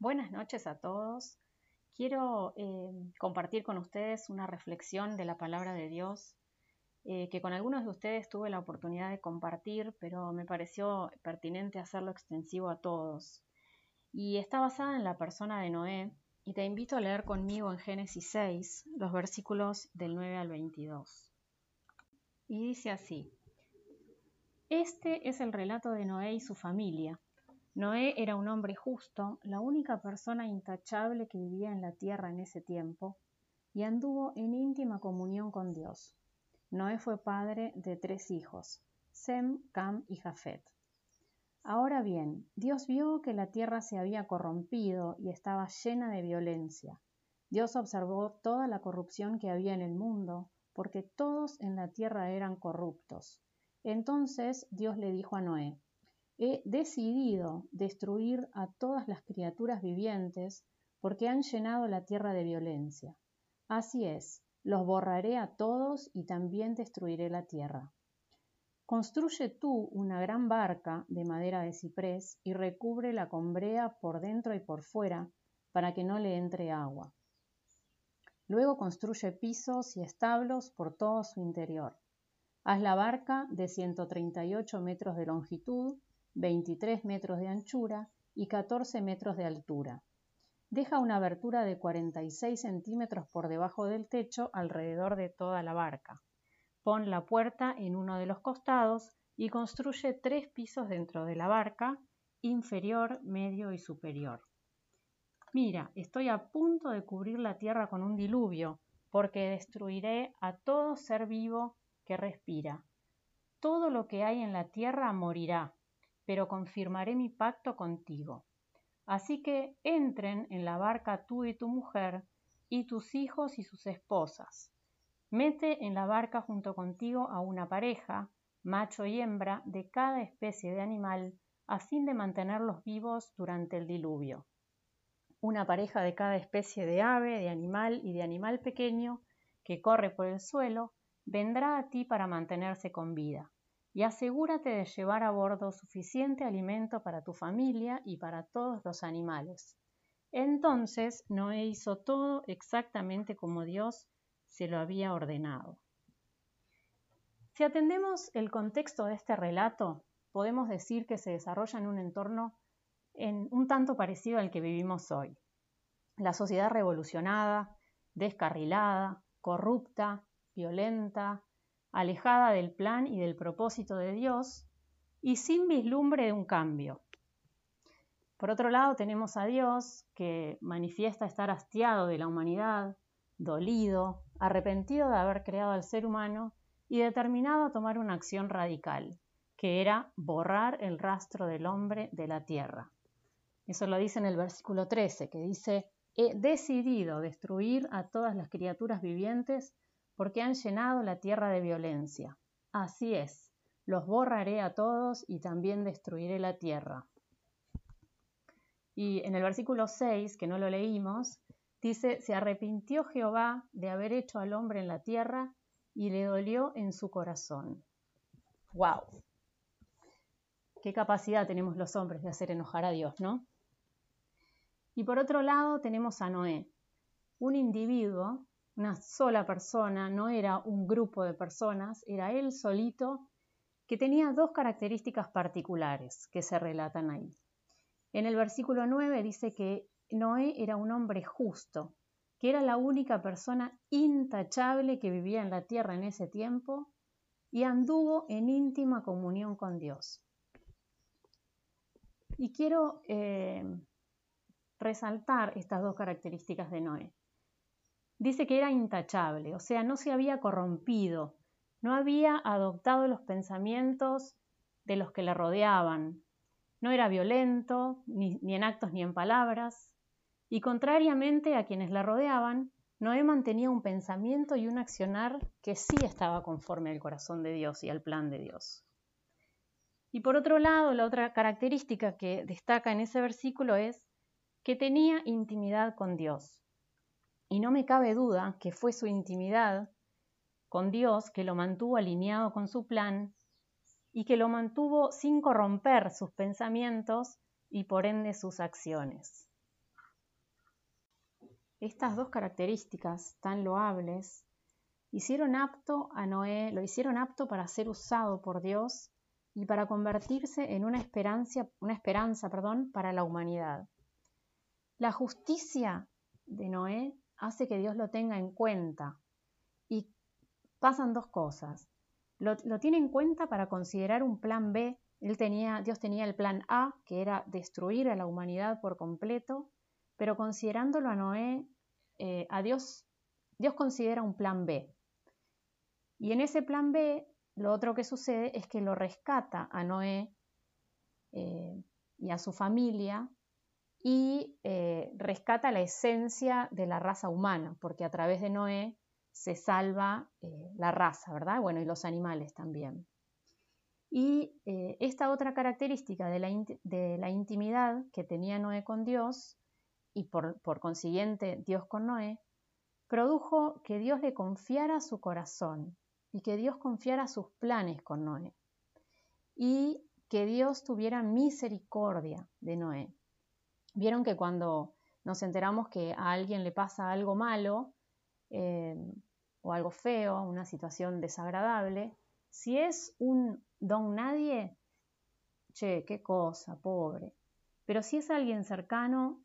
Buenas noches a todos. Quiero eh, compartir con ustedes una reflexión de la palabra de Dios eh, que con algunos de ustedes tuve la oportunidad de compartir, pero me pareció pertinente hacerlo extensivo a todos. Y está basada en la persona de Noé y te invito a leer conmigo en Génesis 6 los versículos del 9 al 22. Y dice así, Este es el relato de Noé y su familia Noé era un hombre justo, la única persona intachable que vivía en la tierra en ese tiempo, y anduvo en íntima comunión con Dios. Noé fue padre de tres hijos, Sem, Cam y Jafet. Ahora bien, Dios vio que la tierra se había corrompido y estaba llena de violencia. Dios observó toda la corrupción que había en el mundo, porque todos en la tierra eran corruptos. Entonces Dios le dijo a Noé, He decidido destruir a todas las criaturas vivientes porque han llenado la tierra de violencia. Así es, los borraré a todos y también destruiré la tierra. Construye tú una gran barca de madera de ciprés y recubre la combrea por dentro y por fuera para que no le entre agua. Luego construye pisos y establos por todo su interior. Haz la barca de 138 metros de longitud 23 metros de anchura y 14 metros de altura. Deja una abertura de 46 centímetros por debajo del techo alrededor de toda la barca. Pon la puerta en uno de los costados y construye tres pisos dentro de la barca, inferior, medio y superior. Mira, estoy a punto de cubrir la tierra con un diluvio, porque destruiré a todo ser vivo que respira. Todo lo que hay en la tierra morirá, pero confirmaré mi pacto contigo. Así que entren en la barca tú y tu mujer, y tus hijos y sus esposas. Mete en la barca junto contigo a una pareja, macho y hembra, de cada especie de animal, a fin de mantenerlos vivos durante el diluvio. Una pareja de cada especie de ave, de animal y de animal pequeño que corre por el suelo, vendrá a ti para mantenerse con vida y asegúrate de llevar a bordo suficiente alimento para tu familia y para todos los animales. Entonces Noé hizo todo exactamente como Dios se lo había ordenado. Si atendemos el contexto de este relato, podemos decir que se desarrolla en un entorno en un tanto parecido al que vivimos hoy. La sociedad revolucionada, descarrilada, corrupta, violenta, alejada del plan y del propósito de Dios y sin vislumbre de un cambio. Por otro lado, tenemos a Dios que manifiesta estar hastiado de la humanidad, dolido, arrepentido de haber creado al ser humano y determinado a tomar una acción radical, que era borrar el rastro del hombre de la tierra. Eso lo dice en el versículo 13, que dice, he decidido destruir a todas las criaturas vivientes porque han llenado la tierra de violencia. Así es, los borraré a todos y también destruiré la tierra. Y en el versículo 6, que no lo leímos, dice, se arrepintió Jehová de haber hecho al hombre en la tierra y le dolió en su corazón. ¡Wow! Qué capacidad tenemos los hombres de hacer enojar a Dios, ¿no? Y por otro lado tenemos a Noé, un individuo una sola persona, no era un grupo de personas, era él solito, que tenía dos características particulares que se relatan ahí. En el versículo 9 dice que Noé era un hombre justo, que era la única persona intachable que vivía en la tierra en ese tiempo y anduvo en íntima comunión con Dios. Y quiero eh, resaltar estas dos características de Noé dice que era intachable, o sea, no se había corrompido, no había adoptado los pensamientos de los que le rodeaban, no era violento, ni, en actos ni en palabras, y contrariamente a quienes le rodeaban, Noé mantenía un pensamiento y un accionar que sí estaba conforme al corazón de Dios y al plan de Dios. Y por otro lado, la otra característica que destaca en ese versículo es que tenía intimidad con Dios. Y no me cabe duda que fue su intimidad con Dios que lo mantuvo alineado con su plan y que lo mantuvo sin corromper sus pensamientos y por ende sus acciones. estas dos características tan loables hicieron apto a Noé, lo hicieron apto para ser usado por Dios y para convertirse en una esperanza, una esperanza perdón, para la humanidad. La justicia de Noé hace que Dios lo tenga en cuenta y pasan dos cosas. Lo, tiene en cuenta para considerar un plan B Dios tenía el plan A, que era destruir a la humanidad por completo, pero considerándolo a Noé, eh, a Dios, Dios considera un plan B. Y en ese plan B, lo otro que sucede es que lo rescata a Noé eh, y a su familia y eh, rescata la esencia de la raza humana, porque a través de Noé se salva la raza, ¿verdad? Bueno, y los animales también. Y eh, esta otra característica de la, intimidad que tenía Noé con Dios, y por, consiguiente Dios con Noé, produjo que Dios le confiara su corazón y que Dios confiara sus planes con Noé y que Dios tuviera misericordia de Noé. Vieron que cuando nos enteramos que a alguien le pasa algo malo eh, o algo feo, una situación desagradable, si es un don nadie, che, qué cosa, pobre. Pero si es alguien cercano,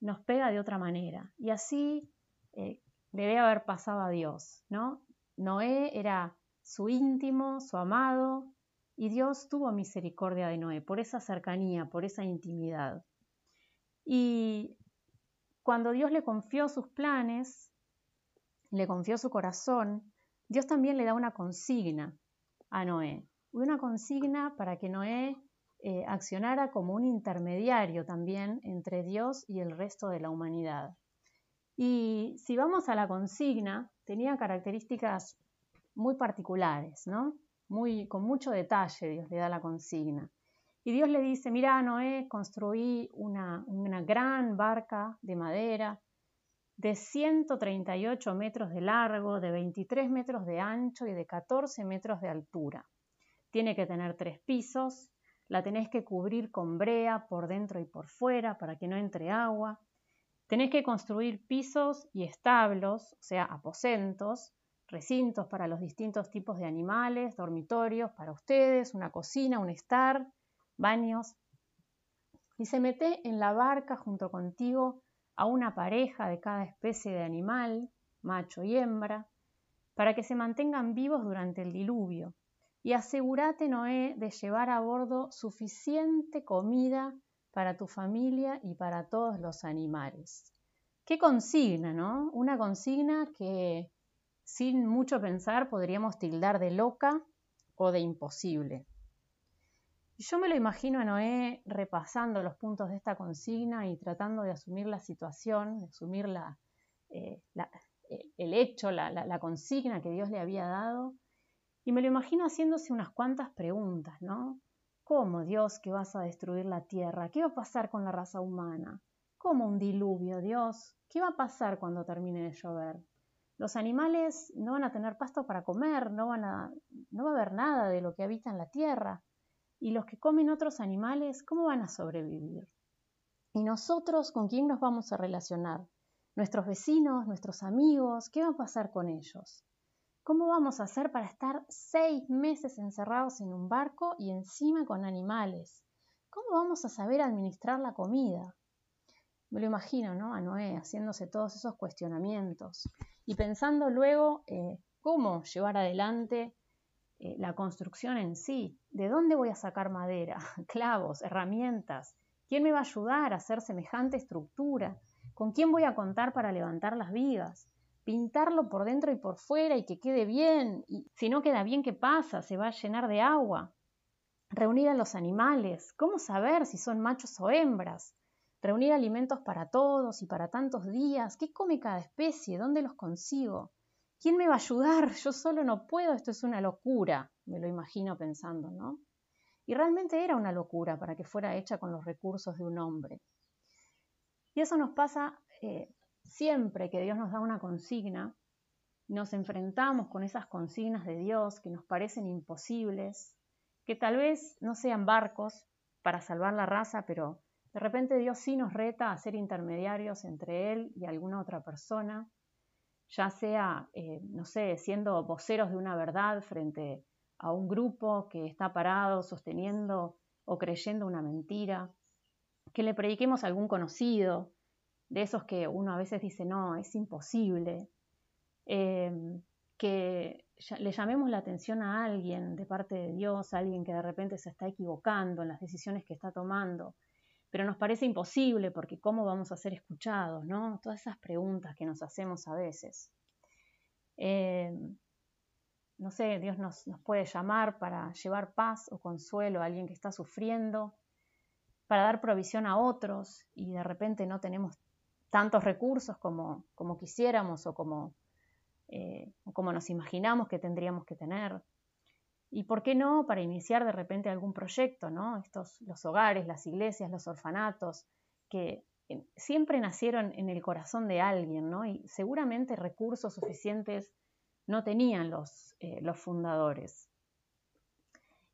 nos pega de otra manera. Y así eh, debe haber pasado a Dios, ¿no? Noé era su íntimo, su amado, y Dios tuvo misericordia de Noé por esa cercanía, por esa intimidad. Y cuando Dios le confió sus planes, le confió su corazón, Dios también le da una consigna a Noé una consigna para que Noé eh, accionara como un intermediario también entre Dios y el resto de la humanidad. Y si vamos a la consigna, tenía características muy particulares, ¿no? Muy, con mucho detalle Dios le da la consigna. Y Dios le dice, mira, Noé, construí una, una gran barca de madera de 138 metros de largo, de 23 metros de ancho y de 14 metros de altura. Tiene que tener tres pisos, la tenés que cubrir con brea por dentro y por fuera para que no entre agua. Tenés que construir pisos y establos, o sea, aposentos, recintos para los distintos tipos de animales, dormitorios para ustedes, una cocina, un estar, baños. Y se mete en la barca junto contigo a una pareja de cada especie de animal, macho y hembra, para que se mantengan vivos durante el diluvio y asegúrate, Noé, de llevar a bordo suficiente comida para tu familia y para todos los animales. Qué consigna, ¿no? Una consigna que sin mucho pensar podríamos tildar de loca o de imposible. Yo me lo imagino a Noé repasando los puntos de esta consigna y tratando de asumir la situación, de asumir eh, eh, el hecho, la consigna que Dios le había dado y me lo imagino haciéndose unas cuantas preguntas, ¿no? ¿Cómo, Dios, que vas a destruir la tierra? ¿Qué va a pasar con la raza humana? ¿Cómo un diluvio, Dios? ¿Qué va a pasar cuando termine de llover? Los animales no van a tener pasto para comer, no, van a, no va a haber nada de lo que habita en la tierra. Y los que comen otros animales, ¿cómo van a sobrevivir? ¿Y nosotros con quién nos vamos a relacionar? ¿Nuestros vecinos, nuestros amigos? ¿Qué va a pasar con ellos? ¿Cómo vamos a hacer para estar seis meses encerrados en un barco y encima con animales? ¿Cómo vamos a saber administrar la comida? Me lo imagino, ¿no? A Noé haciéndose todos esos cuestionamientos y pensando luego eh, cómo llevar adelante eh, la construcción en sí. ¿De dónde voy a sacar madera, clavos, herramientas? ¿Quién me va a ayudar a hacer semejante estructura? ¿Con quién voy a contar para levantar las vigas? pintarlo por dentro y por fuera y que quede bien. Si no queda bien, ¿qué pasa? Se va a llenar de agua. Reunir a los animales. ¿Cómo saber si son machos o hembras? Reunir alimentos para todos y para tantos días. ¿Qué come cada especie? ¿Dónde los consigo? ¿Quién me va a ayudar? Yo solo no puedo, esto es una locura, me lo imagino pensando, ¿no? Y realmente era una locura para que fuera hecha con los recursos de un hombre. Y eso nos pasa eh, Siempre que Dios nos da una consigna, nos enfrentamos con esas consignas de Dios que nos parecen imposibles, que tal vez no sean barcos para salvar la raza, pero De repente Dios sí nos reta a ser intermediarios entre Él y alguna otra persona, ya sea, eh, no sé, siendo voceros de una verdad frente a un grupo que está parado sosteniendo o creyendo una mentira, que le prediquemos a algún conocido, de esos que uno a veces dice, no, es imposible, em, que le llamemos la atención a alguien de parte de Dios, a alguien que de repente se está equivocando en las decisiones que está tomando, pero nos parece imposible porque ¿cómo vamos a ser escuchados? ¿no? Todas esas preguntas que nos hacemos a veces. Em, no sé, Dios nos, nos, puede llamar para llevar paz o consuelo a alguien que está sufriendo, para dar provisión a otros y de repente no tenemos tantos recursos como, como quisiéramos o como, eh, como nos imaginamos que tendríamos que tener. Y por qué no para iniciar de repente algún proyecto, ¿no? Estos, los hogares, las iglesias, los orfanatos, que siempre nacieron en el corazón de alguien, ¿no? Y seguramente recursos suficientes no tenían eh, los fundadores.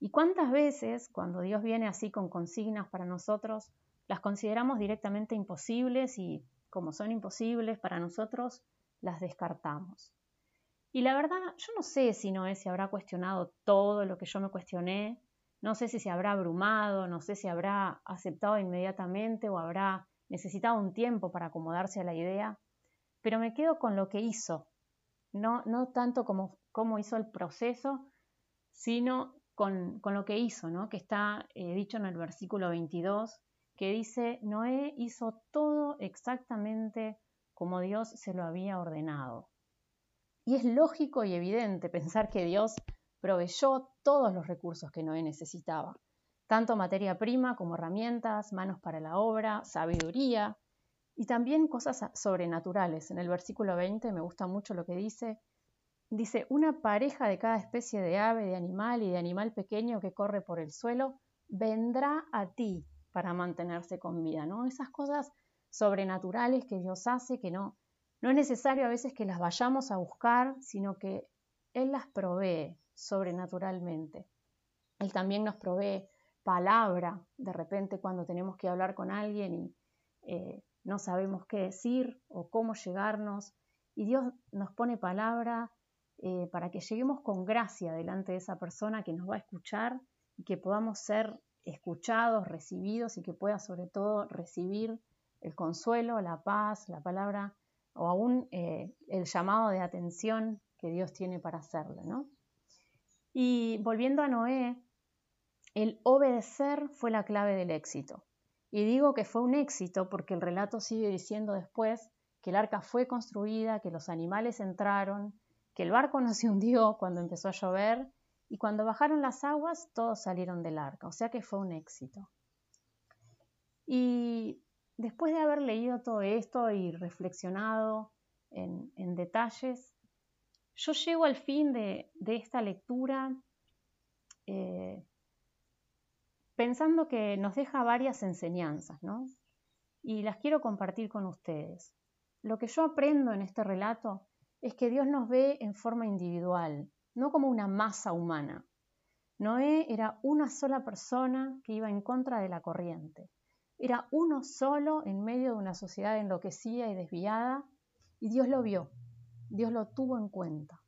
¿Y cuántas veces, cuando Dios viene así con consignas para nosotros, las consideramos directamente imposibles y como son imposibles para nosotros, las descartamos. Y la verdad, yo no sé si Noé se habrá cuestionado todo lo que yo me cuestioné, no sé si se habrá abrumado, no sé si habrá aceptado inmediatamente o habrá necesitado un tiempo para acomodarse a la idea, pero me quedo con lo que hizo, no, no tanto como cómo hizo el proceso, sino con, lo que hizo, ¿no? que está eh, dicho en el versículo 22, que dice, Noé hizo todo exactamente como Dios se lo había ordenado. Y es lógico y evidente pensar que Dios proveyó todos los recursos que Noé necesitaba, tanto materia prima como herramientas, manos para la obra, sabiduría y también cosas sobrenaturales. En el versículo 20 me gusta mucho lo que dice. Dice, una pareja de cada especie de ave, de animal y de animal pequeño que corre por el suelo vendrá a ti para mantenerse con vida, ¿no? Esas cosas sobrenaturales que Dios hace, que no, no es necesario a veces que las vayamos a buscar, sino que Él las provee sobrenaturalmente. Él también nos provee palabra, de repente cuando tenemos que hablar con alguien y eh, no sabemos qué decir o cómo llegarnos, y Dios nos pone palabra eh, para que lleguemos con gracia delante de esa persona que nos va a escuchar y que podamos ser escuchados, recibidos y que pueda sobre todo recibir el consuelo, la paz, la palabra o aún eh, el llamado de atención que Dios tiene para hacerle. ¿no? Y volviendo a Noé, el obedecer fue la clave del éxito. Y digo que fue un éxito porque el relato sigue diciendo después que el arca fue construida, que los animales entraron, que el barco no se hundió cuando empezó a llover y cuando bajaron las aguas todos salieron del arca, o sea que fue un éxito. Y después de haber leído todo esto y reflexionado en, detalles, yo llego al fin de, esta lectura eh, pensando que nos deja varias enseñanzas, ¿no? Y las quiero compartir con ustedes. Lo que yo aprendo en este relato es que Dios nos ve en forma individual, no como una masa humana. Noé era una sola persona que iba en contra de la corriente. Era uno solo en medio de una sociedad enloquecida y desviada, y Dios lo vio, Dios lo tuvo en cuenta.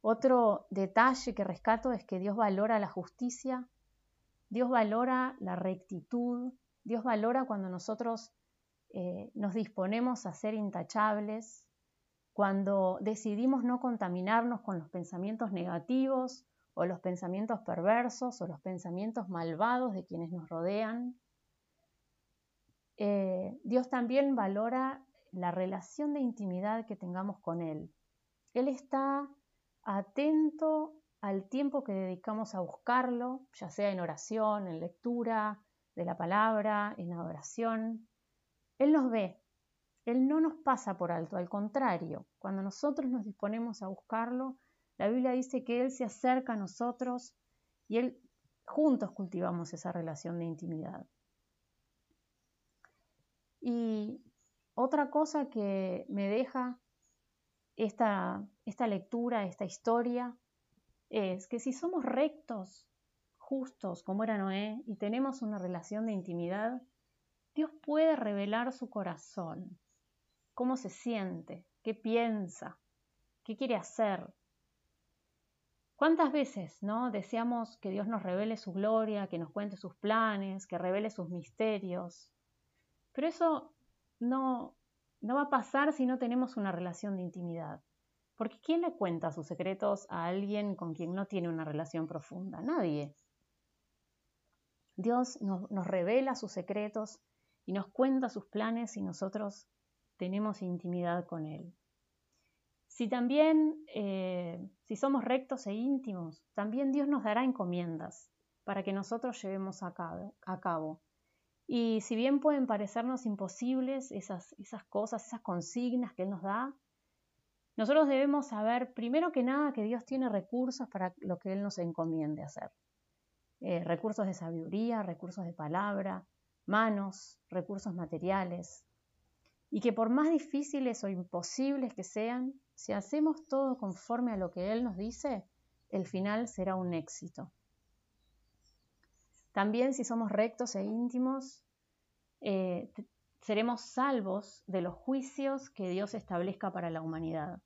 Otro detalle que rescato es que Dios valora la justicia, Dios valora la rectitud, Dios valora cuando nosotros eh, nos disponemos a ser intachables, cuando decidimos no contaminarnos con los pensamientos negativos o los pensamientos perversos o los pensamientos malvados de quienes nos rodean. Eh, Dios también valora la relación de intimidad que tengamos con Él. Él está atento al tiempo que dedicamos a buscarlo, ya sea en oración, en lectura de la palabra, en adoración. Él nos ve, él no nos pasa por alto, al contrario, cuando nosotros nos disponemos a buscarlo, la Biblia dice que Él se acerca a nosotros y Él juntos cultivamos esa relación de intimidad. Y otra cosa que me deja esta, esta lectura, esta historia, es que si somos rectos, justos como era Noé y tenemos una relación de intimidad, Dios puede revelar su corazón, cómo se siente, qué piensa, qué quiere hacer. ¿Cuántas veces no deseamos que Dios nos revele su gloria, que nos cuente sus planes, que revele sus misterios? Pero eso no, no va a pasar si no tenemos una relación de intimidad. Porque ¿quién le cuenta sus secretos a alguien con quien no tiene una relación profunda? Nadie. Dios nos, revela sus secretos y nos cuenta sus planes y nosotros tenemos intimidad con Él. Si también, eh, si somos rectos e íntimos, también Dios nos dará encomiendas para que nosotros llevemos a cabo. Y si bien pueden parecernos imposibles esas, esas cosas, esas consignas que Él nos da, nosotros debemos saber, primero que nada, que Dios tiene recursos para lo que Él nos encomiende hacer. Eh, recursos de sabiduría, recursos de palabra, manos, recursos materiales. Y que por más difíciles o imposibles que sean, si hacemos todo conforme a lo que Él nos dice, el final será un éxito. También si somos rectos e íntimos, eh, seremos salvos de los juicios que Dios establezca para la humanidad.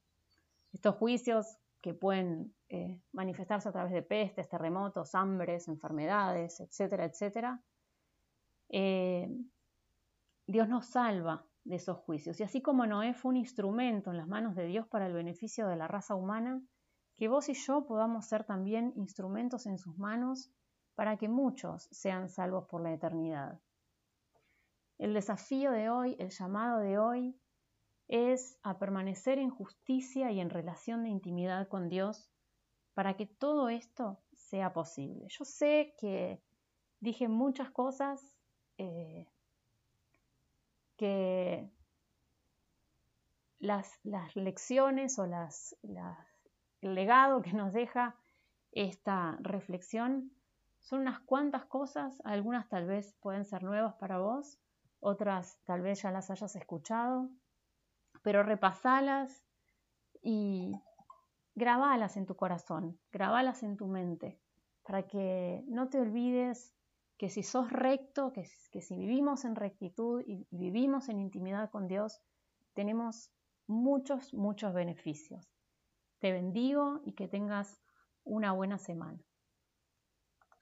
Estos juicios que pueden eh, manifestarse a través de pestes, terremotos, hambres, enfermedades, etcétera, etcétera. Eh, Dios nos salva de esos juicios. Y así como Noé fue un instrumento en las manos de Dios para el beneficio de la raza humana, que vos y yo podamos ser también instrumentos en sus manos para que muchos sean salvos por la eternidad. El desafío de hoy, el llamado de hoy, es a permanecer en justicia y en relación de intimidad con Dios para que todo esto sea posible. Yo sé que dije muchas cosas eh, que las, lecciones o las, el legado que nos deja esta reflexión son unas cuantas cosas, algunas tal vez pueden ser nuevas para vos, otras tal vez ya las hayas escuchado, pero repasalas y grabalas en tu corazón, grabalas en tu mente, para que no te olvides que si sos recto, que, si vivimos en rectitud y vivimos en intimidad con Dios, tenemos muchos, muchos beneficios. Te bendigo y que tengas una buena semana.